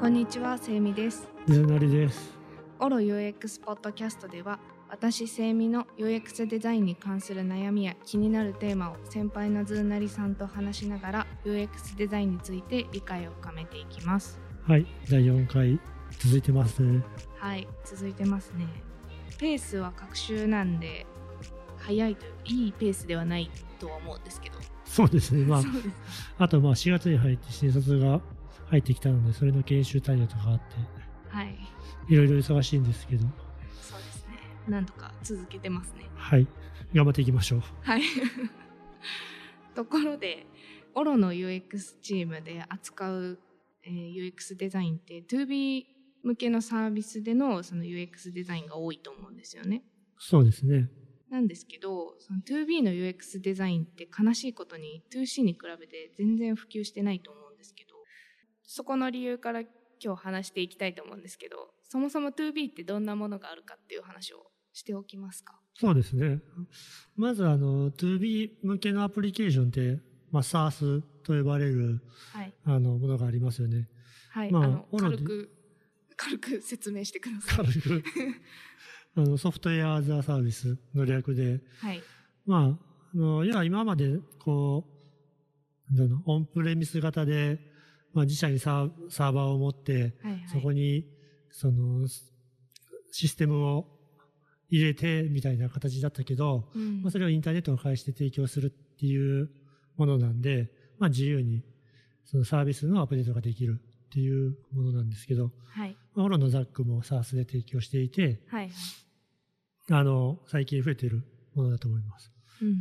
こんにちは、せいみです。ずなりです。オロ UX ポッドキャストでは、私せいみの UX デザインに関する悩みや気になるテーマを先輩のずなりさんと話しながら UX デザインについて理解を深めていきます。はい、第4回続いてますね。はい、続いてますね。ペースは隔週なんで、早いという、いいペースではないとは思うんですけど。そうですね。まあそ、うです。あとまあ4月に入って新卒が入ってきたので、それの研修対応とかあって、はい、いろいろ忙しいんですけど、そうですね。なんとか続けてますね。はい、頑張っていきましょう。はい。ところで、オロの UX チームで扱う、えー UX デザインって 2B 向けのサービスでのその UX デザインが多いと思うんですよね。そうですね。なんですけど、その 2B の UX デザインって悲しいことに 2C に比べて全然普及してないと思うんですけど、そこの理由から今日話していきたいと思うんですけど、そもそも 2B ってどんなものがあるかっていう話をしておきますか？そうですね。まずあの、2B 向けのアプリケーションって、まあ、SARS と呼ばれるはい。あのものがありますよね。はい。まああの、軽く、軽く説明してください。軽く あのソフトウェア・アザ・サービスの略で、はい。まあ、あの、要は今まで、こう、オンプレミス型で、まあ、自社にサーサーバーを持って、はい、はい。そこに、その、システムを入れて、みたいな形だったけど、うんまあ、それをインターネットを介して提供するっていうものなんで、まあ、自由に、そのサービスのアップデートができるっていうものなんですけど、はい。まあオロのザックも SARS で提供していて、はい。はい。あの、最近増えているものだと思います。うん。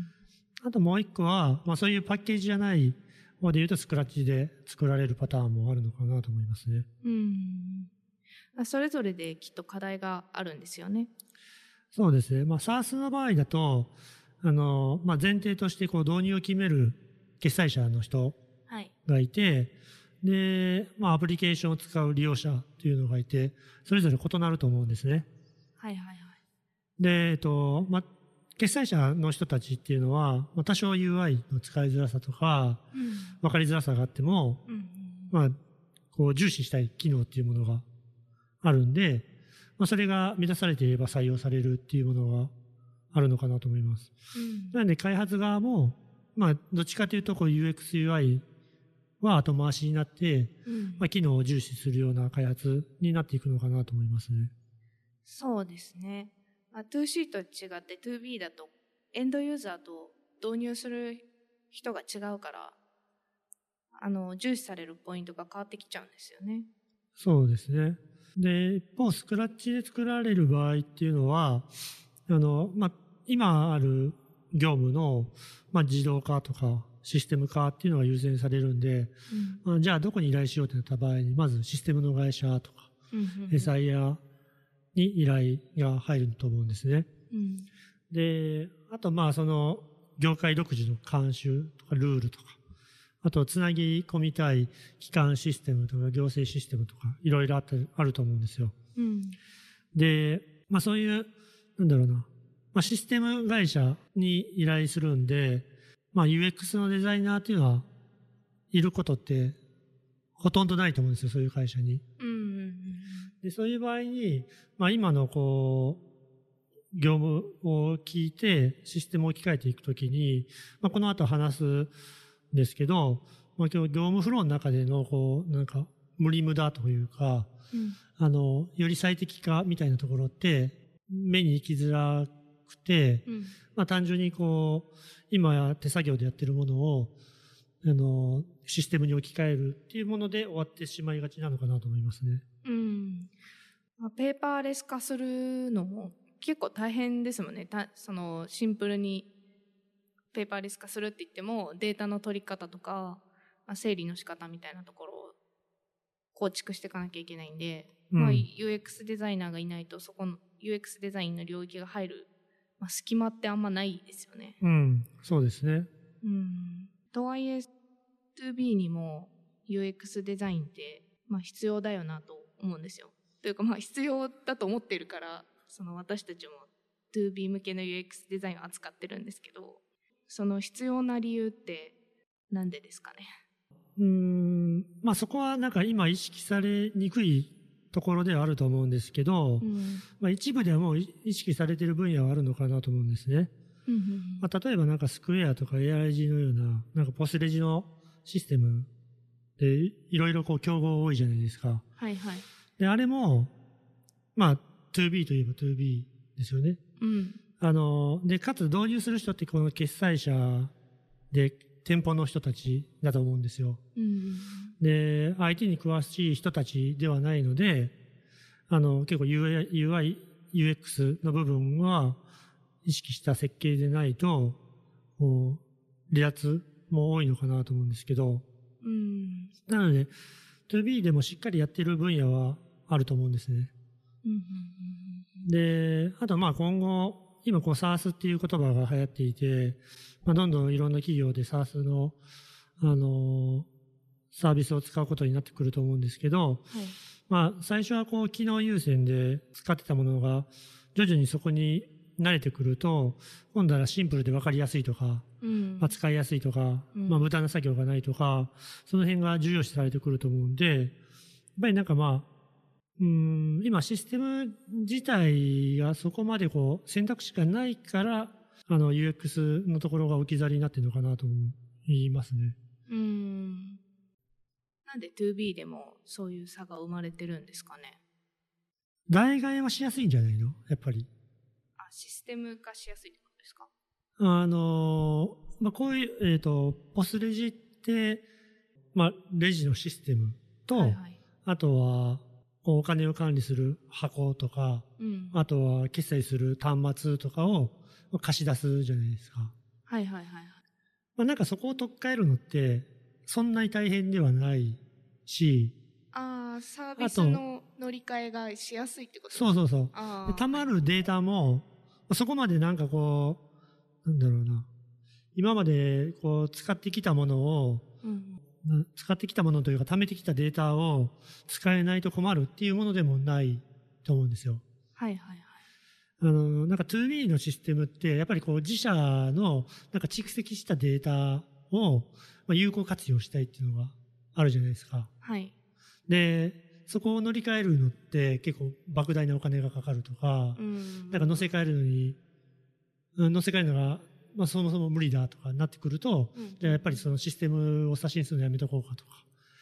あともう一個は、まあそういうパッケージじゃない方で言うとスクラッチで作られるパターンもあるのかなと思いますね。うん。あそれぞれできっと課題があるんですよね。そうですね。まあ SARS の場合だと、あの、まあ前提としてこう導入を決める決済者の人はい。がいて、で、まあアプリケーションを使う利用者っていうのがいて、それぞれ異なると思うんですね。はいはいはい。で、えっと、まあ、決済者の人たちっていうのは、まあ、多少 UI の使いづらさとか、うん。分かりづらさがあっても。まあ、こう重視したい機能っていうものがあるんで、まあ、それが満たされていれば採用されるっていうものがあるのかなと思います。うんなので開発側も、まあ、どっちかというとこう UX、UI は後回しになって、うんまあ、機能を重視するような開発になっていくのかなと思いますね。そうですね。まあ、2C と違って 2B だとエンドユーザーと導入する人が違うから、あの、重視されるポイントが変わってきちゃうんですよね。そうですね。で、一方、スクラッチで作られる場合っていうのは、あの、まあ、今ある業務の、まあ、自動化とかシステム化っていうのが優先されるんで、まあ、じゃあどこに依頼しようってなった場合に、まずシステムの会社とか、うん。うんうんうん SIR に依頼が入ると思うんですね。うん。で、あとまあその業界独自の慣習とかルールとか、あとつなぎ込みたい機関システムとか行政システムとかいろいろあったあると思うんですよ。うん。で、まあそういう、なんだろうな、まあシステム会社に依頼するんで、まあ UX のデザイナーっていうのはいることってほとんどないと思うんですよ、そういう会社に。うんで、そういう場合に、まあ今のこう、業務を聞いてシステムを置き換えていくときに、まあこの後話すんですけど、まあ今日業務フローの中でのこう、なんか無理無駄というか、うんあの、より最適化みたいなところって目に行きづらくて、うんまあ単純にこう、今や手作業でやってるものを、あの、システムに置き換えるっていうもので終わってしまいがちなのかなと思いますね。うんまあ、ペーパーレス化するのも結構大変ですもんね。たそのシンプルにペーパーレス化するって言ってもデータの取り方とか、まあ、整理の仕方みたいなところを構築していかなきゃいけないんで、うんまあ、UX デザイナーがいないとそこの UX デザインの領域が入る、まあ、隙間ってあんまないですよね。うん、そうですね。うん、とはいえ 2B にも UX デザインって、まあ、必要だよなと思うんですよ。というかまあ必要だと思ってるからその私たちも 2B 向けの UX デザインを扱ってるんですけどその必要な理由ってなんでですかね？うーん、まあそこはなんか今意識されにくいところではあると思うんですけど、うんまあ一部ではもう意意識されている分野はあるのかなと思うんですね。うんうんまあ例えばなんかスクエアとか AIG のような、なんかポスレジのシステムでいろいろこう競合多いじゃないですか。はいはい。で、あれも、まあ 2B といえば 2B ですよね。うん。あの、で、かつ導入する人ってこの決済者で店舗の人たちだと思うんですよ。うんで、IT に詳しい人たちではないので、あの、結構 UI、UI UX の部分は意識した設計でないと、こう、離脱も多いのかなと思うんですけど、うんなので、2B でもしっかりやってる分野はあると思うんですね。うんうんで、あとまあ今後、今こう SARS っていう言葉が流行っていて、まあ、どんどんいろんな企業で SARS の、あのサービスを使うことになってくると思うんですけど、はい。まあ最初はこう機能優先で使ってたものが、徐々にそこに慣れてくると、今度はシンプルで分かりやすいとか、うんまあ、使いやすいとか、うんまあ、無駄な作業がないとか、その辺が重要視されてくると思うんで、やっぱりなんかまあ、うーん、今システム自体がそこまでこう選択肢がないから、あの UX のところが置き去りになってるのかなと思いますね。うん。なんで 2B でもそういう差が生まれてるんですかね？代替はしやすいんじゃないの？やっぱり。あ、システム化しやすいってことですか？あの、まあ、こういう、えっ、と、ポスレジって、まあ、レジのシステムと、はいはい。あとは、こうお金を管理する箱とか、うん。あとは決済する端末とかを貸し出すじゃないですか。はいはいはいはい。まあ、なんかそこを取っ換えるのって、そんなに大変ではないし、ああ、サービスの乗り換えがしやすいってことそうそうそう。たまるデータも、そこまでなんかこう、なんだろうな。今までこう使ってきたものを、うん。な使ってきたものというか貯めてきたデータを使えないと困るっていうものでもないと思うんですよ。はいはいはい。あの、なんか 2B のシステムって、やっぱりこう自社のなんか蓄積したデータをまあ有効活用したいっていうのがあるじゃないですか。はい。で、そこを乗り換えるのって結構莫大なお金がかかるとか、うん。なんか乗せ替えるのに、うん乗せ替えるのが、まあそもそも無理だとかなってくると、うんじゃあやっぱりそのシステムを刷新するのやめとこうかとか、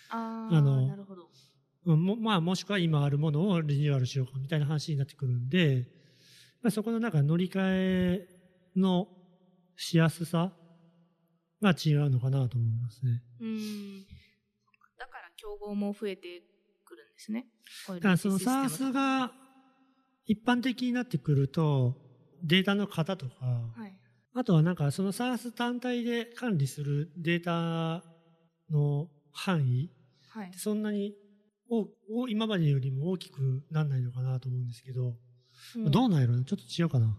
ああ、あのなるほど。うんもまあもしくは今あるものをリニューアルしようかみたいな話になってくるんで、まあ、そこのなんか乗り換えのしやすさが違うのかなと思いますね。うん。だから競合も増えてくるんですね。だからそのシステムと SARS が一般的になってくると、データの型とか、はい。あとはなんかその SARS 単体で管理するデータの範囲、はい。そんなに今までよりも大きくならないのかなと思うんですけど、うんどうなんやろなちょっと違うかな。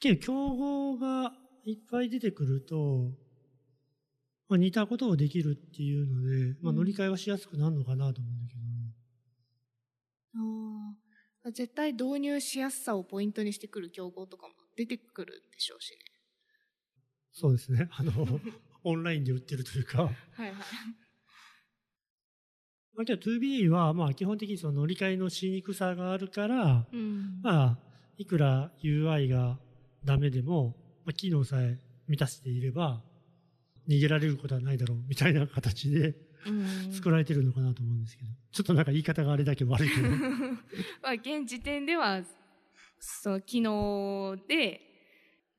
けど競合がいっぱい出てくると、まあ、似たことをできるっていうので、まあ、うん乗り換えはしやすくなるのかなと思うんだけど、ああ絶対導入しやすさをポイントにしてくる競合とかも出てくるでしょうしね。そうですね。あの、オンラインで売ってるというか、はいはい。まあ、けど 2B はまあ基本的にその乗り換えのしにくさがあるから、うん。まあ、いくら UI がダメでも、まあ、機能さえ満たしていれば、逃げられることはないだろうみたいな形でうん作られてるのかなと思うんですけど、ちょっとなんか言い方があれだけ悪いけど、まあ現時点ではその機能で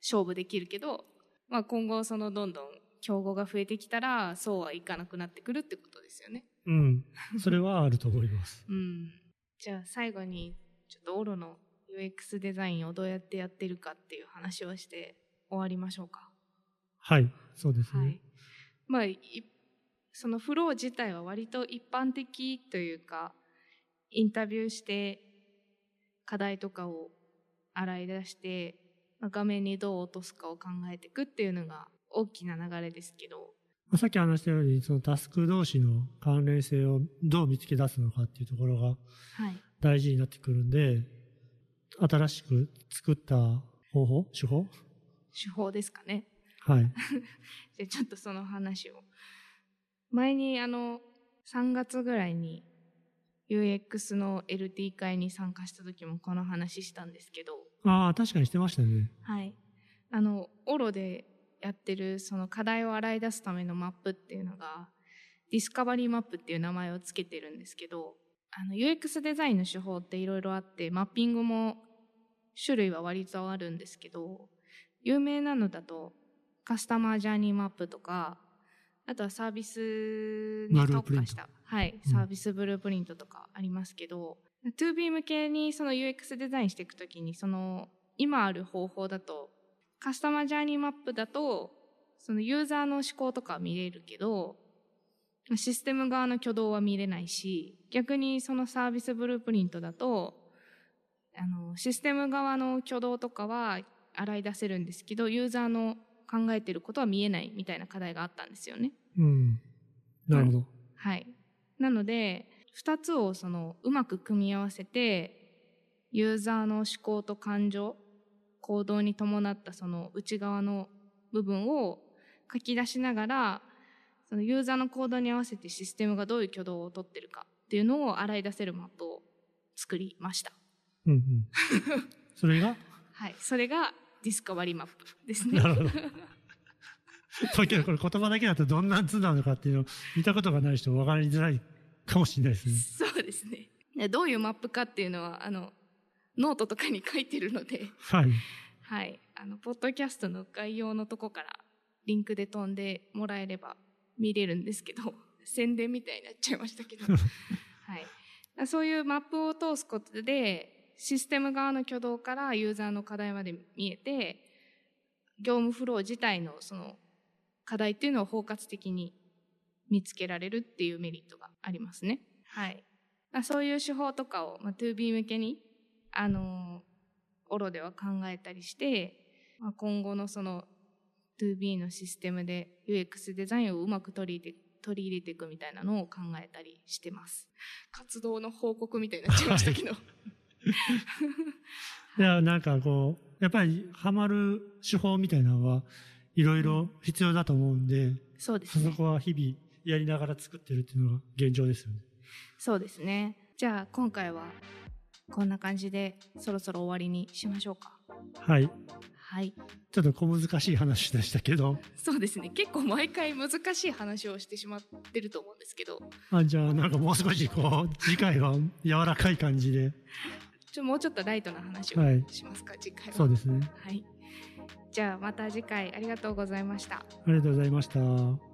勝負できるけど、まあ、今後そのどんどん競合が増えてきたらそうはいかなくなってくるってことですよね。うん、それはあると思います。うん、じゃあ最後にちょっとオロの UX デザインをどうやってやってるかっていう話をして終わりましょうか。はい、そうですね。はい。まあいそのフロー自体は割と一般的というかインタビューして課題とかを洗い出してまあ画面にどう落とすかを考えていくっていうのが大きな流れですけど、まあさっき話したように、そのタスク同士の関連性をどう見つけ出すのかっていうところがはい、大事になってくるんで、新しく作った方法手法？手法ですかね。はい。じゃあちょっとその話を前にあの、3月ぐらいに UX の LT 会に参加した時もこの話したんですけど、ああ、確かにしてましたね。はい。あの、オロでやってるその課題を洗い出すためのマップっていうのが、ディスカバリーマップっていう名前をつけてるんですけど、あの、UX デザインの手法っていろいろあって、マッピングも種類は割とあるんですけど、有名なのだと、カスタマージャーニーマップとか、あとはサービスに特化した、はい、うん。サービスブループリントとかありますけど、2B 向けにその UX デザインしていくときに、その今ある方法だと、カスタマージャーニーマップだと、そのユーザーの思考とかは見れるけど、システム側の挙動は見れないし、逆にそのサービスブループリントだと、あの、システム側の挙動とかは洗い出せるんですけど、ユーザーの考えてることは見えないみたいな課題があったんですよね。うん。なるほど。はい。なので、二つをその、うまく組み合わせて、ユーザーの思考と感情、行動に伴ったその内側の部分を書き出しながら、そのユーザーの行動に合わせてシステムがどういう挙動をとってるかっていうのを洗い出せるマップを作りました。うんうん。それが？はい。それがディスカバリーマップですね。なるほど。だけどこれ言葉だけだとどんな図なのかっていうのを見たことがない人分かりづらいかもしれないですね。そうですね。でどういうマップかっていうのは、あの、ノートとかに書いてるので、はい。はい。あの、ポッドキャストの概要のとこからリンクで飛んでもらえれば見れるんですけど、宣伝みたいになっちゃいましたけど。はい。そういうマップを通すことで、システム側の挙動からユーザーの課題まで見えて、業務フロー自体のその課題っていうのを包括的に見つけられるっていうメリットがありますね。はい。そういう手法とかを、まあ、2B 向けに、あのオロでは考えたりして、まあ、今後のその 2B のシステムで UX デザインをうまく取り入れて取り入れていくみたいなのを考えたりしてます。活動の報告みたいになっちゃいましたけど。いや、なんかこう、やっぱりハマる手法みたいなのはいろいろ必要だと思うんで、そそうですね。こは日々やりながら作ってるっていうのが現状ですよね。そうですね。じゃあ今回はこんな感じでそろそろ終わりにしましょうか。はい。はい。ちょっと小難しい話でしたけど、そうですね。結構毎回難しい話をしてしまってると思うんですけど、あじゃあなんかもう少しこう、次回は柔らかい感じで、ちょもうちょっとライトな話はいをしますか、次回は。そうですね。はい。じゃあまた次回ありがとうございました。ありがとうございました。